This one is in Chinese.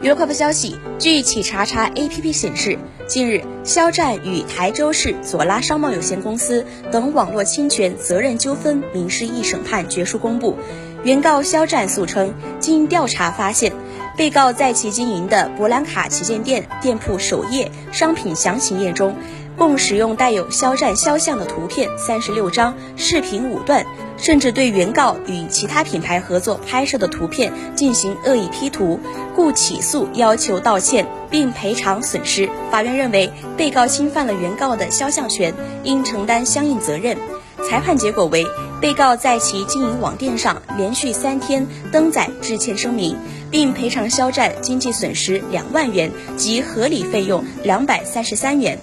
娱乐快报消息，据企查查 APP 显示，近日，肖战与台州市左拉商贸有限公司等网络侵权责任纠纷民事一审判决书公布。原告肖战诉称，经调查发现，被告在其经营的博兰卡旗舰店店铺首页商品详情页中。共使用带有肖战肖像的图片三十六张，视频五段，甚至对原告与其他品牌合作拍摄的图片进行恶意 P 图，故起诉要求道歉并赔偿损失。法院认为被告侵犯了原告的肖像权，应承担相应责任。裁判结果为，被告在其经营网店上连续三天登载致歉声明，并赔偿肖战经济损失两万元及合理费用两百三十三元。